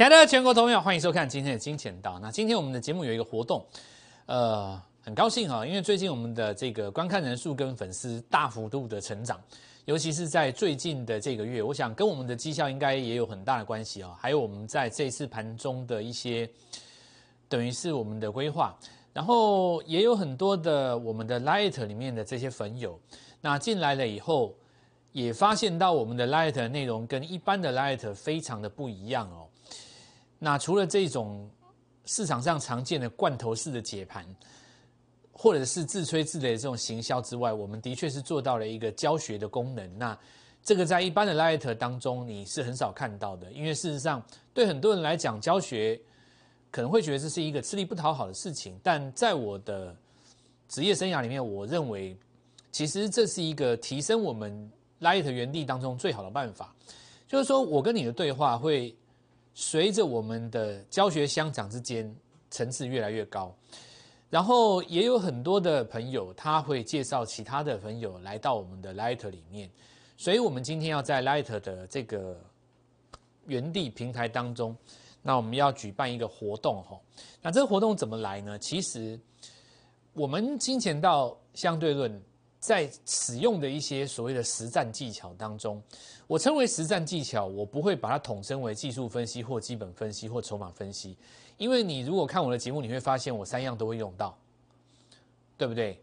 亲爱的全国朋友，欢迎收看今天的金钱道。那今天我们的节目有一个活动，呃，很高兴啊，因为最近我们的这个观看人数跟粉丝大幅度的成长，尤其是在最近的这个月，我想跟我们的绩效应该也有很大的关系啊。还有我们在这次盘中的一些，等于是我们的规划，然后也有很多的我们的 Light 里面的这些粉友，那进来了以后，也发现到我们的 Light 内容跟一般的 Light 非常的不一样哦。那除了这种市场上常见的罐头式的解盘，或者是自吹自擂的这种行销之外，我们的确是做到了一个教学的功能。那这个在一般的 Light 当中你是很少看到的，因为事实上对很多人来讲，教学可能会觉得这是一个吃力不讨好的事情。但在我的职业生涯里面，我认为其实这是一个提升我们 Light 原地当中最好的办法，就是说我跟你的对话会。随着我们的教学相长之间层次越来越高，然后也有很多的朋友他会介绍其他的朋友来到我们的 Light 里面，所以我们今天要在 Light 的这个原地平台当中，那我们要举办一个活动哈。那这个活动怎么来呢？其实我们金钱道相对论。在使用的一些所谓的实战技巧当中，我称为实战技巧，我不会把它统称为技术分析或基本分析或筹码分析，因为你如果看我的节目，你会发现我三样都会用到，对不对？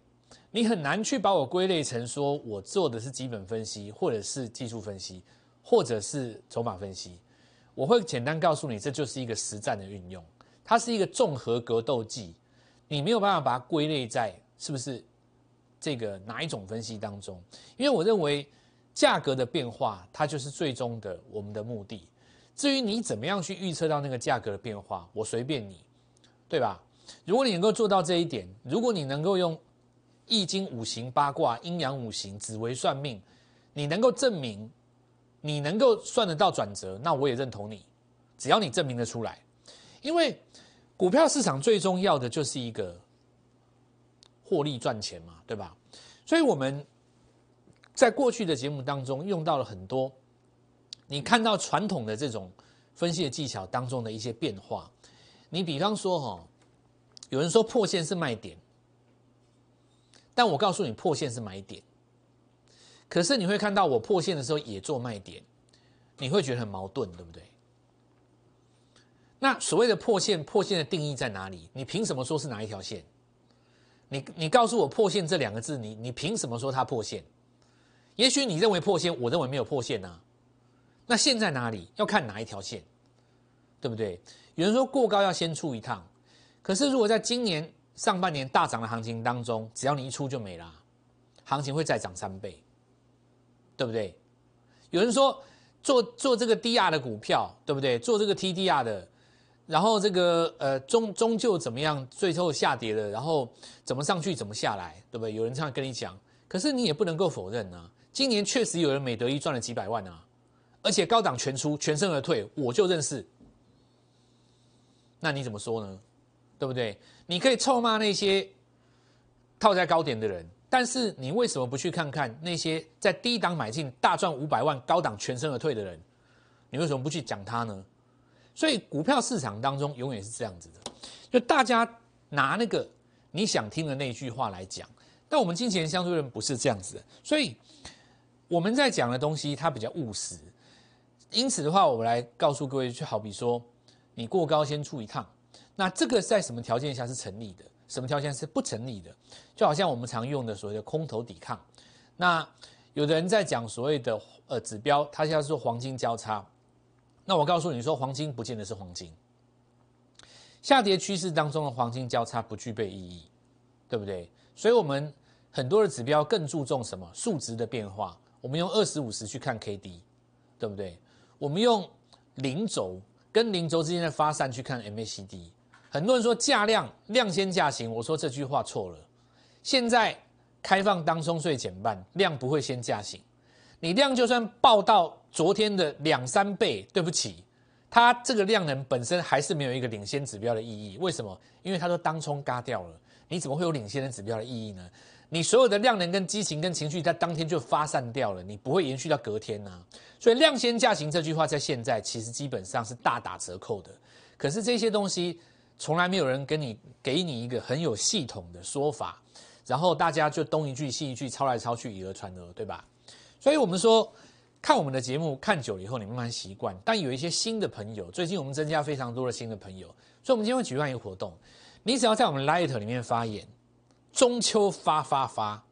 你很难去把我归类成说我做的是基本分析，或者是技术分析，或者是筹码分析。我会简单告诉你，这就是一个实战的运用，它是一个综合格斗技，你没有办法把它归类在是不是？这个哪一种分析当中？因为我认为价格的变化，它就是最终的我们的目的。至于你怎么样去预测到那个价格的变化，我随便你，对吧？如果你能够做到这一点，如果你能够用易经五行八卦、阴阳五行、紫微算命，你能够证明你能够算得到转折，那我也认同你。只要你证明得出来，因为股票市场最重要的就是一个。获利赚钱嘛，对吧？所以我们在过去的节目当中用到了很多，你看到传统的这种分析的技巧当中的一些变化。你比方说哈，有人说破线是卖点，但我告诉你破线是买点。可是你会看到我破线的时候也做卖点，你会觉得很矛盾，对不对？那所谓的破线，破线的定义在哪里？你凭什么说是哪一条线？你你告诉我破线这两个字，你你凭什么说它破线？也许你认为破线，我认为没有破线呐。那线在哪里？要看哪一条线，对不对？有人说过高要先出一趟，可是如果在今年上半年大涨的行情当中，只要你一出就没了，行情会再涨三倍，对不对？有人说做做这个 DR 的股票，对不对？做这个 TDR 的。然后这个呃终终究怎么样？最后下跌了，然后怎么上去怎么下来，对不对？有人这样跟你讲，可是你也不能够否认啊。今年确实有人美德一赚了几百万啊，而且高档全出，全身而退，我就认识。那你怎么说呢？对不对？你可以臭骂那些套在高点的人，但是你为什么不去看看那些在低档买进大赚五百万、高档全身而退的人？你为什么不去讲他呢？所以股票市场当中永远是这样子的，就大家拿那个你想听的那句话来讲，但我们金钱相对论不是这样子的，所以我们在讲的东西它比较务实，因此的话，我们来告诉各位，就好比说你过高先出一趟，那这个在什么条件下是成立的，什么条件是不成立的？就好像我们常用的所谓的空头抵抗，那有的人在讲所谓的呃指标，他叫做黄金交叉。那我告诉你说，黄金不见得是黄金。下跌趋势当中的黄金交叉不具备意义，对不对？所以，我们很多的指标更注重什么？数值的变化。我们用二十五十去看 K D，对不对？我们用零轴跟零轴之间的发散去看 M A C D。很多人说价量量先价行，我说这句话错了。现在开放当中税减半，量不会先价行。你量就算报到昨天的两三倍，对不起，它这个量能本身还是没有一个领先指标的意义。为什么？因为它都当冲嘎掉了，你怎么会有领先的指标的意义呢？你所有的量能跟激情跟情绪在当天就发散掉了，你不会延续到隔天呐。所以量先价行这句话在现在其实基本上是大打折扣的。可是这些东西从来没有人跟你给你一个很有系统的说法，然后大家就东一句西一句抄来抄去，以讹传讹，对吧？所以我们说看我们的节目看久了以后，你慢慢习惯。但有一些新的朋友，最近我们增加非常多的新的朋友，所以我们今天会举办一个活动，你只要在我们 Light 里面发言。中秋发发发，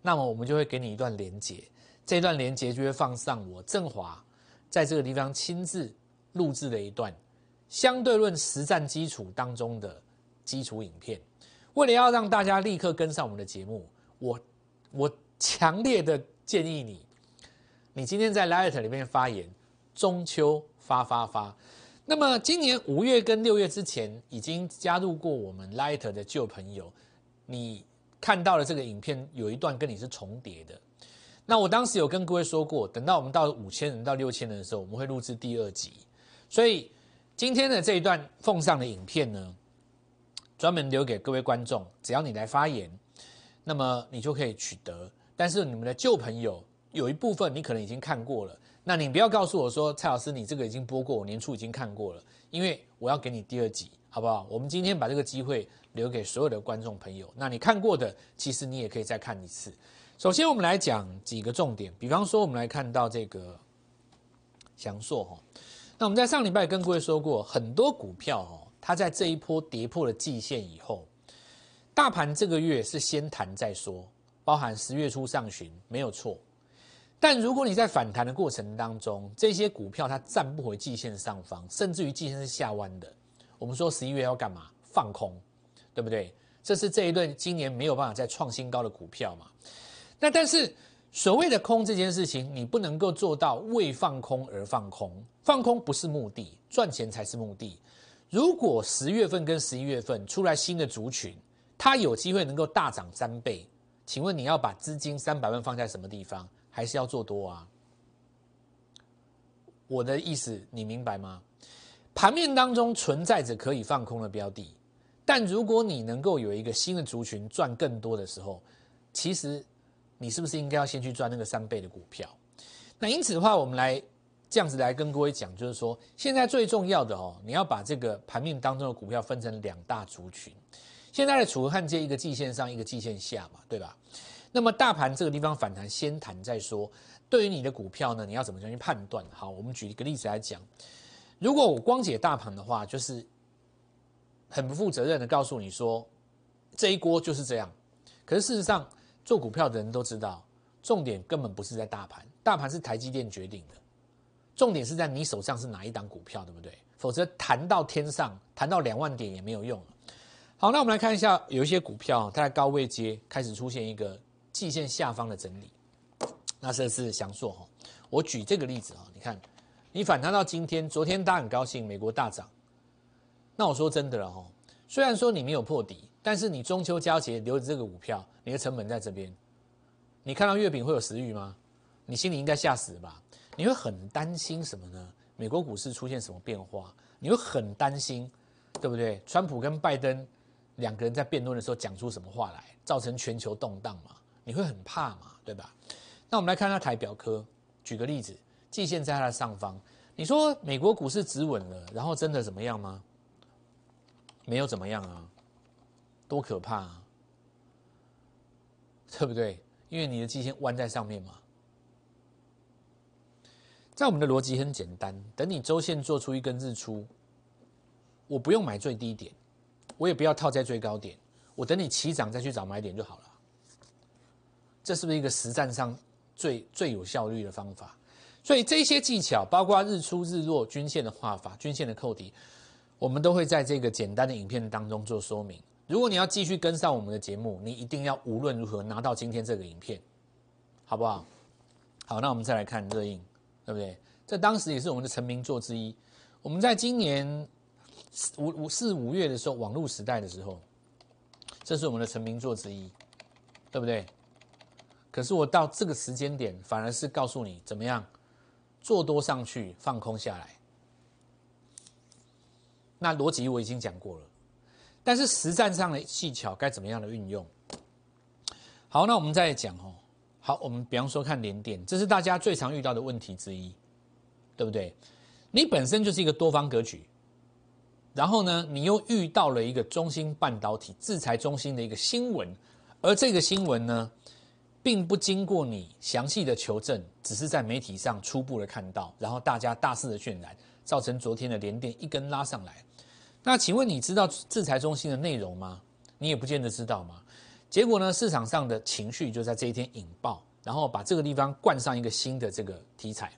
那么我们就会给你一段连接，这段连接就会放上我振华在这个地方亲自录制的一段相对论实战基础当中的基础影片。为了要让大家立刻跟上我们的节目，我我强烈的建议你，你今天在 Light 里面发言，中秋发发发。那么今年五月跟六月之前已经加入过我们 Light 的旧朋友。你看到了这个影片有一段跟你是重叠的，那我当时有跟各位说过，等到我们到五千人到六千人的时候，我们会录制第二集。所以今天的这一段奉上的影片呢，专门留给各位观众，只要你来发言，那么你就可以取得。但是你们的旧朋友有一部分你可能已经看过了，那你不要告诉我说蔡老师你这个已经播过，我年初已经看过了，因为我要给你第二集，好不好？我们今天把这个机会。留给所有的观众朋友，那你看过的，其实你也可以再看一次。首先，我们来讲几个重点，比方说，我们来看到这个祥硕哈。那我们在上礼拜跟各位说过，很多股票哦，它在这一波跌破了季线以后，大盘这个月是先谈再说，包含十月初上旬没有错。但如果你在反弹的过程当中，这些股票它站不回季线上方，甚至于季线是下弯的，我们说十一月要干嘛？放空。对不对？这是这一轮今年没有办法再创新高的股票嘛？那但是所谓的空这件事情，你不能够做到为放空而放空，放空不是目的，赚钱才是目的。如果十月份跟十一月份出来新的族群，它有机会能够大涨三倍，请问你要把资金三百万放在什么地方？还是要做多啊？我的意思你明白吗？盘面当中存在着可以放空的标的。但如果你能够有一个新的族群赚更多的时候，其实你是不是应该要先去赚那个三倍的股票？那因此的话，我们来这样子来跟各位讲，就是说现在最重要的哦，你要把这个盘面当中的股票分成两大族群。现在的楚河汉界一个季线上，一个季线下嘛，对吧？那么大盘这个地方反弹先谈再说。对于你的股票呢，你要怎么去判断？好，我们举一个例子来讲，如果我光解大盘的话，就是。很不负责任的告诉你说，这一锅就是这样。可是事实上，做股票的人都知道，重点根本不是在大盘，大盘是台积电决定的。重点是在你手上是哪一档股票，对不对？否则谈到天上，谈到两万点也没有用。好，那我们来看一下，有一些股票它在高位接开始出现一个季线下方的整理。那这是祥硕哈，我举这个例子啊，你看，你反弹到今天，昨天大家很高兴，美国大涨。那我说真的了哈，虽然说你没有破底，但是你中秋佳节留着这个股票，你的成本在这边，你看到月饼会有食欲吗？你心里应该吓死吧？你会很担心什么呢？美国股市出现什么变化？你会很担心，对不对？川普跟拜登两个人在辩论的时候讲出什么话来，造成全球动荡嘛？你会很怕嘛？对吧？那我们来看看台表科，举个例子，季线在它的上方，你说美国股市止稳了，然后真的怎么样吗？没有怎么样啊，多可怕啊，对不对？因为你的季线弯在上面嘛。在我们的逻辑很简单，等你周线做出一根日出，我不用买最低点，我也不要套在最高点，我等你起涨再去找买点就好了。这是不是一个实战上最最有效率的方法？所以这些技巧，包括日出日落、均线的画法、均线的扣底。我们都会在这个简单的影片当中做说明。如果你要继续跟上我们的节目，你一定要无论如何拿到今天这个影片，好不好？好，那我们再来看热映，对不对？这当时也是我们的成名作之一。我们在今年五五四五月的时候，网络时代的时候，这是我们的成名作之一，对不对？可是我到这个时间点，反而是告诉你怎么样做多上去，放空下来。那逻辑我已经讲过了，但是实战上的技巧该怎么样的运用？好，那我们再讲哦。好，我们比方说看连电，这是大家最常遇到的问题之一，对不对？你本身就是一个多方格局，然后呢，你又遇到了一个中芯半导体制裁中心的一个新闻，而这个新闻呢，并不经过你详细的求证，只是在媒体上初步的看到，然后大家大肆的渲染，造成昨天的联电一根拉上来。那请问你知道制裁中心的内容吗？你也不见得知道嘛。结果呢，市场上的情绪就在这一天引爆，然后把这个地方冠上一个新的这个题材。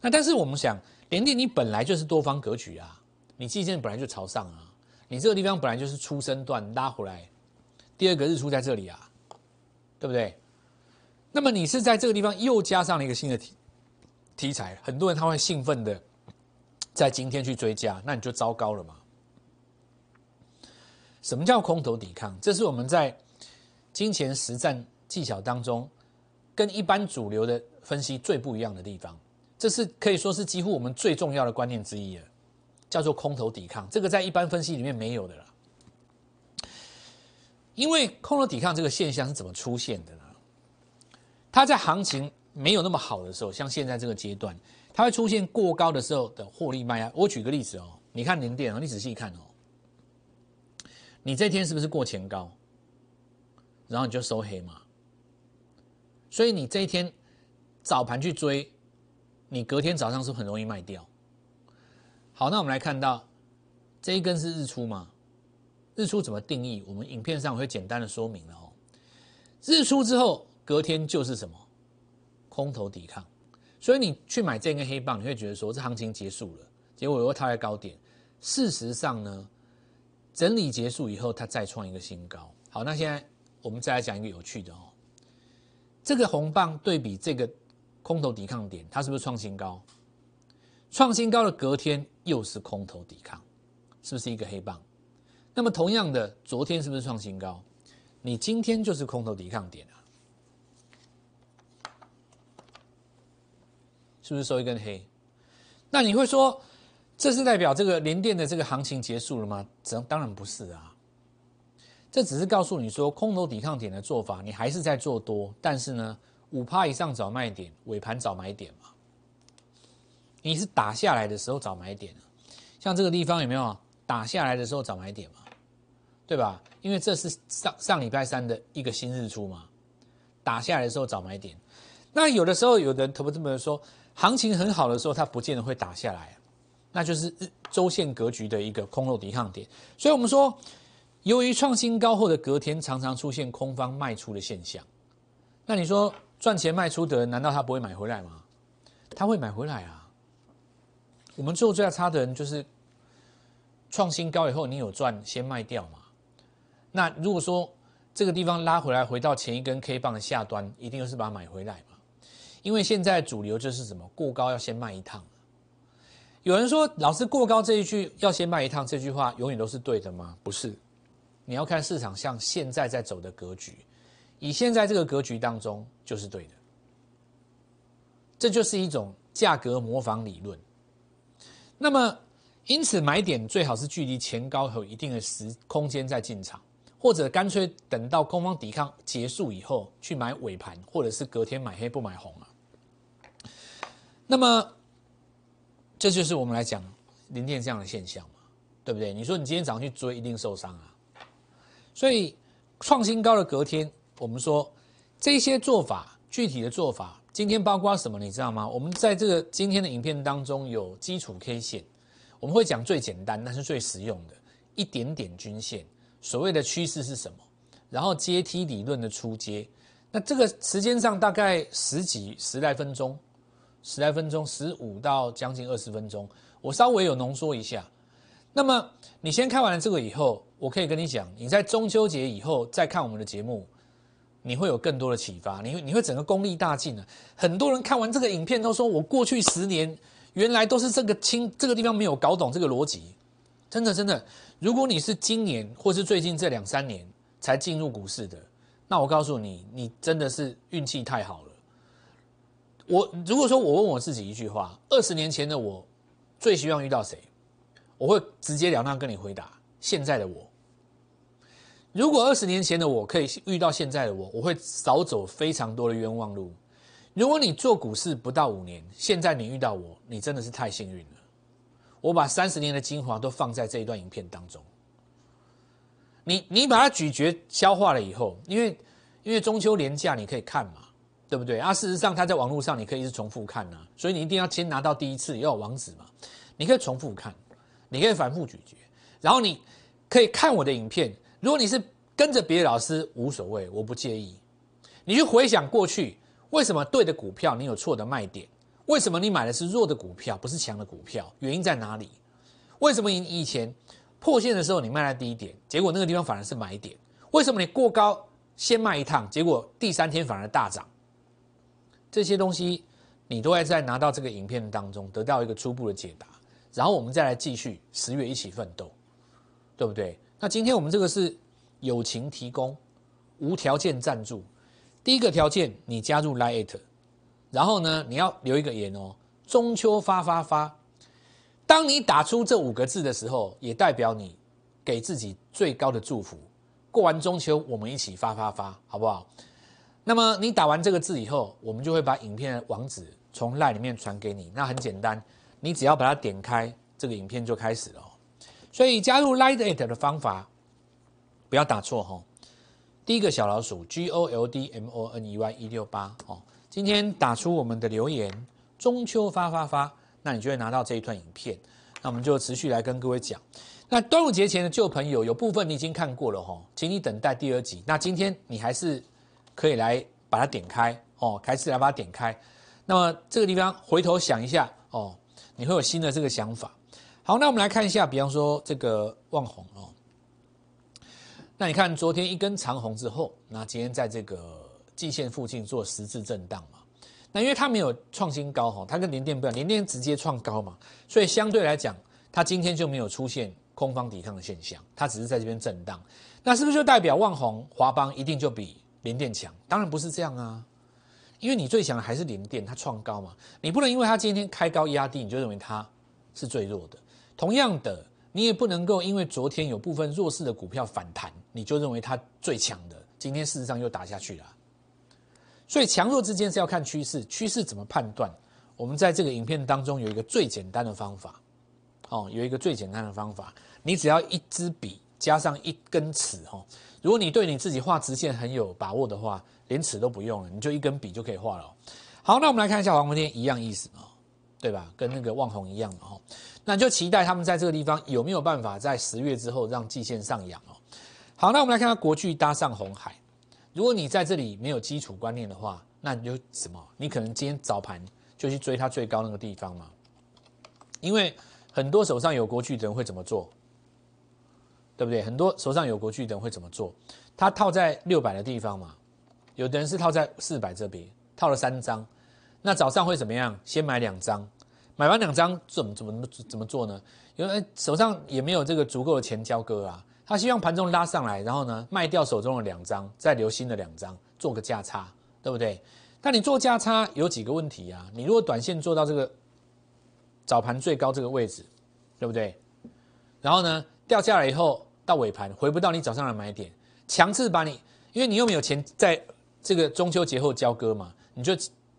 那但是我们想，联电你本来就是多方格局啊，你季线本来就朝上啊，你这个地方本来就是出生段拉回来，第二个日出在这里啊，对不对？那么你是在这个地方又加上了一个新的题题材，很多人他会兴奋的在今天去追加，那你就糟糕了嘛。什么叫空头抵抗？这是我们在金钱实战技巧当中，跟一般主流的分析最不一样的地方，这是可以说是几乎我们最重要的观念之一了，叫做空头抵抗。这个在一般分析里面没有的了，因为空头抵抗这个现象是怎么出现的呢？它在行情没有那么好的时候，像现在这个阶段，它会出现过高的时候的获利卖压。我举个例子哦，你看零点哦，你仔细看哦，你这天是不是过前高？然后你就收黑嘛，所以你这一天早盘去追，你隔天早上是很容易卖掉。好，那我们来看到这一根是日出吗？日出怎么定义？我们影片上会简单的说明了哦。日出之后，隔天就是什么？空头抵抗。所以你去买这根黑棒，你会觉得说这行情结束了，结果又套在高点。事实上呢，整理结束以后，它再创一个新高。好，那现在。我们再来讲一个有趣的哦，这个红棒对比这个空头抵抗点，它是不是创新高？创新高的隔天又是空头抵抗，是不是一个黑棒？那么同样的，昨天是不是创新高？你今天就是空头抵抗点啊，是不是收一根黑？那你会说，这是代表这个连电的这个行情结束了吗？当当然不是啊。这只是告诉你说，空头抵抗点的做法，你还是在做多，但是呢，五趴以上找卖点，尾盘找买点嘛。你是打下来的时候找买点像这个地方有没有打下来的时候找买点嘛？对吧？因为这是上上礼拜三的一个新日出嘛，打下来的时候找买点。那有的时候，有的人投资者说，行情很好的时候，它不见得会打下来，那就是周线格局的一个空头抵抗点。所以我们说。由于创新高后的隔天常常出现空方卖出的现象，那你说赚钱卖出的人难道他不会买回来吗？他会买回来啊。我们做最大差的人就是创新高以后你有赚先卖掉嘛。那如果说这个地方拉回来回到前一根 K 棒的下端，一定又是把它买回来嘛。因为现在主流就是什么过高要先卖一趟。有人说老师过高这一句要先卖一趟这句话永远都是对的吗？不是。你要看市场像现在在走的格局，以现在这个格局当中就是对的，这就是一种价格模仿理论。那么，因此买点最好是距离前高有一定的时空间再进场，或者干脆等到空方抵抗结束以后去买尾盘，或者是隔天买黑不买红啊。那么，这就是我们来讲零电这样的现象嘛，对不对？你说你今天早上去追，一定受伤啊。所以创新高的隔天，我们说这些做法具体的做法，今天包括什么？你知道吗？我们在这个今天的影片当中有基础 K 线，我们会讲最简单但是最实用的一点点均线，所谓的趋势是什么？然后阶梯理论的出阶，那这个时间上大概十几十来分钟，十来分钟，十五到将近二十分钟，我稍微有浓缩一下。那么你先看完了这个以后。我可以跟你讲，你在中秋节以后再看我们的节目，你会有更多的启发，你会你会整个功力大进啊！很多人看完这个影片都说，我过去十年原来都是这个清这个地方没有搞懂这个逻辑，真的真的。如果你是今年或是最近这两三年才进入股市的，那我告诉你，你真的是运气太好了。我如果说我问我自己一句话，二十年前的我最希望遇到谁，我会直截了当跟你回答。现在的我，如果二十年前的我可以遇到现在的我，我会少走非常多的冤枉路。如果你做股市不到五年，现在你遇到我，你真的是太幸运了。我把三十年的精华都放在这一段影片当中。你你把它咀嚼消化了以后，因为因为中秋连假你可以看嘛，对不对啊？事实上，它在网络上你可以一直重复看呐，所以你一定要先拿到第一次要有网址嘛。你可以重复看，你可以反复咀嚼，然后你可以看我的影片。如果你是跟着别的老师，无所谓，我不介意。你去回想过去，为什么对的股票你有错的卖点？为什么你买的是弱的股票，不是强的股票？原因在哪里？为什么你以前？破线的时候你卖在低点，结果那个地方反而是买点。为什么你过高先卖一趟，结果第三天反而大涨？这些东西你都会在拿到这个影片当中得到一个初步的解答，然后我们再来继续十月一起奋斗，对不对？那今天我们这个是友情提供，无条件赞助。第一个条件，你加入 Lite，然后呢，你要留一个言哦，中秋发发发。当你打出这五个字的时候，也代表你给自己最高的祝福。过完中秋，我们一起发发发，好不好？那么你打完这个字以后，我们就会把影片的网址从 LINE 里面传给你。那很简单，你只要把它点开，这个影片就开始了。所以加入 Light It 的方法，不要打错哈。第一个小老鼠 G O L D M O N E Y 一六八哦，今天打出我们的留言，中秋发发发。那你就会拿到这一段影片，那我们就持续来跟各位讲。那端午节前的旧朋友，有部分你已经看过了哈，请你等待第二集。那今天你还是可以来把它点开哦，开始来把它点开。那么这个地方回头想一下哦，你会有新的这个想法。好，那我们来看一下，比方说这个望红哦，那你看昨天一根长红之后，那今天在这个季线附近做十字震荡嘛。那因为它没有创新高哈，它跟联电不一样，联电直接创高嘛，所以相对来讲，它今天就没有出现空方抵抗的现象，它只是在这边震荡。那是不是就代表旺红、华邦一定就比联电强？当然不是这样啊，因为你最强的还是联电，它创高嘛，你不能因为它今天开高压低，你就认为它是最弱的。同样的，你也不能够因为昨天有部分弱势的股票反弹，你就认为它最强的，今天事实上又打下去了。所以强弱之间是要看趋势，趋势怎么判断？我们在这个影片当中有一个最简单的方法，哦，有一个最简单的方法，你只要一支笔加上一根尺，哈，如果你对你自己画直线很有把握的话，连尺都不用了，你就一根笔就可以画了。好，那我们来看一下黄文天一样意思啊，对吧？跟那个望红一样的哈，那就期待他们在这个地方有没有办法在十月之后让季线上扬哦。好，那我们来看看国巨搭上红海。如果你在这里没有基础观念的话，那你就什么？你可能今天早盘就去追它最高那个地方嘛。因为很多手上有国巨的人会怎么做？对不对？很多手上有国巨的人会怎么做？他套在六百的地方嘛。有的人是套在四百这边，套了三张。那早上会怎么样？先买两张，买完两张怎么怎么怎么做呢？因为手上也没有这个足够的钱交割啊。他希望盘中拉上来，然后呢卖掉手中的两张，再留新的两张，做个价差，对不对？但你做价差有几个问题啊？你如果短线做到这个早盘最高这个位置，对不对？然后呢掉下来以后到尾盘回不到你早上的买点，强制把你，因为你又没有钱在这个中秋节后交割嘛，你就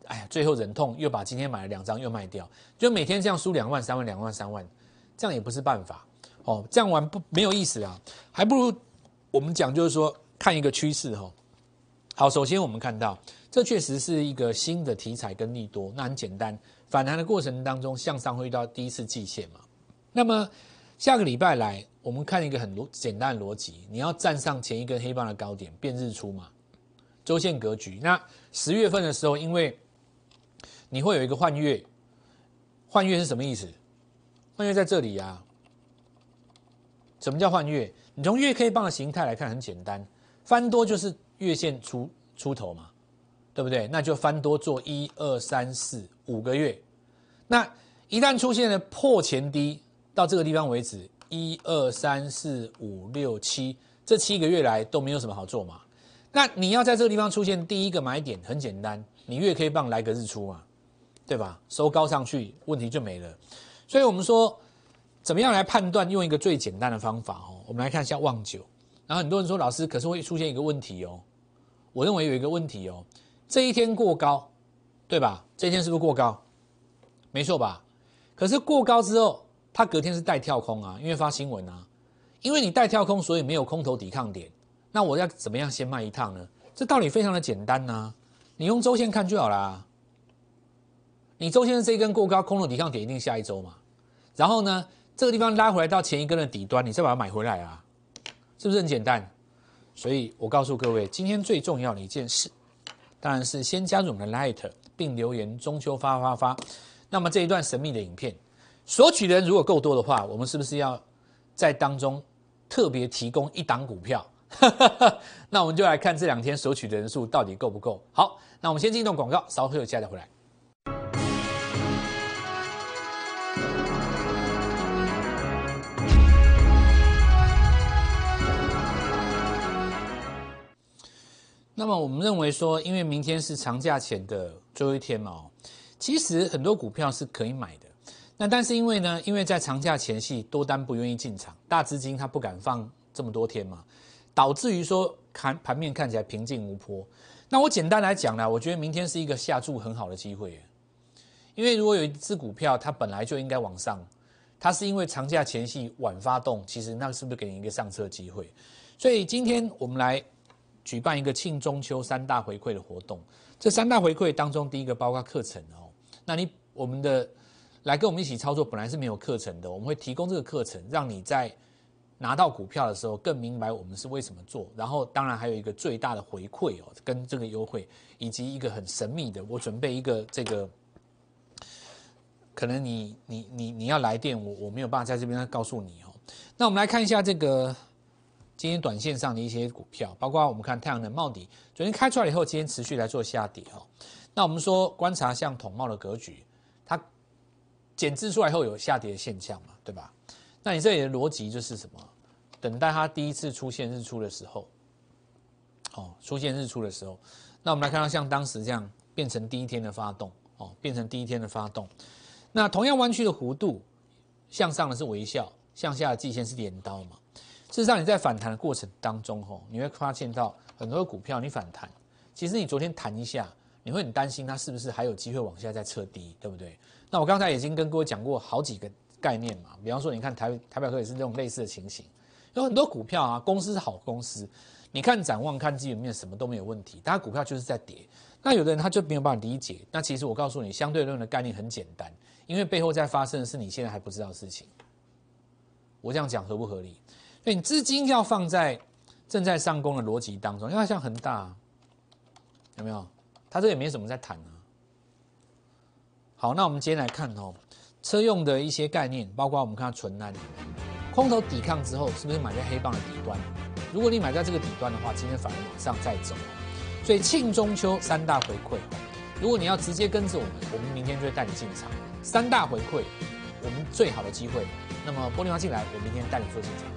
哎呀最后忍痛又把今天买了两张又卖掉，就每天这样输两万三万两万三万，这样也不是办法。哦，这样玩不没有意思啊，还不如我们讲，就是说看一个趋势哈。好，首先我们看到这确实是一个新的题材跟利多，那很简单，反弹的过程当中向上会遇到第一次季线嘛。那么下个礼拜来，我们看一个很逻简单的逻辑，你要站上前一根黑棒的高点变日出嘛，周线格局。那十月份的时候，因为你会有一个换月，换月是什么意思？换月在这里呀。什么叫换月？你从月 K 棒的形态来看，很简单，翻多就是月线出出头嘛，对不对？那就翻多做一二三四五个月。那一旦出现了破前低，到这个地方为止，一二三四五六七，这七个月来都没有什么好做嘛。那你要在这个地方出现第一个买点，很简单，你月 K 棒来个日出嘛，对吧？收高上去，问题就没了。所以我们说。怎么样来判断？用一个最简单的方法哦，我们来看一下旺九。然后很多人说，老师，可是会出现一个问题哦。我认为有一个问题哦，这一天过高，对吧？这一天是不是过高？没错吧？可是过高之后，它隔天是带跳空啊，因为发新闻啊，因为你带跳空，所以没有空头抵抗点。那我要怎么样先卖一趟呢？这道理非常的简单呐，你用周线看就好啦。你周线的这一根过高，空头抵抗点一定下一周嘛。然后呢，这个地方拉回来到前一根的底端，你再把它买回来啊，是不是很简单？所以我告诉各位，今天最重要的一件事，当然是先加入我们的 Light，并留言中秋发发发。那么这一段神秘的影片，索取的人如果够多的话，我们是不是要在当中特别提供一档股票？那我们就来看这两天索取的人数到底够不够。好，那我们先进一段广告，稍后有接着回来。那么我们认为说，因为明天是长假前的最后一天嘛，其实很多股票是可以买的。那但是因为呢，因为在长假前夕多单不愿意进场，大资金它不敢放这么多天嘛，导致于说盘盘面看起来平静无波。那我简单来讲呢，我觉得明天是一个下注很好的机会，因为如果有一只股票它本来就应该往上，它是因为长假前夕晚发动，其实那是不是给你一个上车机会？所以今天我们来。举办一个庆中秋三大回馈的活动，这三大回馈当中，第一个包括课程哦。那你我们的来跟我们一起操作，本来是没有课程的，我们会提供这个课程，让你在拿到股票的时候更明白我们是为什么做。然后当然还有一个最大的回馈哦，跟这个优惠，以及一个很神秘的，我准备一个这个，可能你你你你要来电，我我没有办法在这边告诉你哦。那我们来看一下这个。今天短线上的一些股票，包括我们看太阳能茂底，昨天开出来以后，今天持续来做下跌哦。那我们说观察像统茂的格局，它减资出来后有下跌的现象嘛，对吧？那你这里的逻辑就是什么？等待它第一次出现日出的时候，哦，出现日出的时候，那我们来看到像当时这样变成第一天的发动哦，变成第一天的发动。那同样弯曲的弧度，向上的是微笑，向下的季线是镰刀嘛？事实上，你在反弹的过程当中，吼，你会发现到很多股票你反弹，其实你昨天弹一下，你会很担心它是不是还有机会往下再测低，对不对？那我刚才已经跟各位讲过好几个概念嘛，比方说，你看台台表科也是这种类似的情形，有很多股票啊，公司是好公司，你看展望、看基本面什么都没有问题，但股票就是在跌。那有的人他就没有办法理解，那其实我告诉你，相对论的概念很简单，因为背后在发生的是你现在还不知道的事情。我这样讲合不合理？所以你资金要放在正在上攻的逻辑当中，因为它像恒大，有没有？它这也没什么在谈啊。好，那我们接天来看哦，车用的一些概念，包括我们看到纯安，空头抵抗之后，是不是买在黑棒的底端？如果你买在这个底端的话，今天反而往上再走。所以庆中秋三大回馈，如果你要直接跟着我们，我们明天就会带你进场。三大回馈，我们最好的机会。那么玻璃花进来，我明天带你做进场。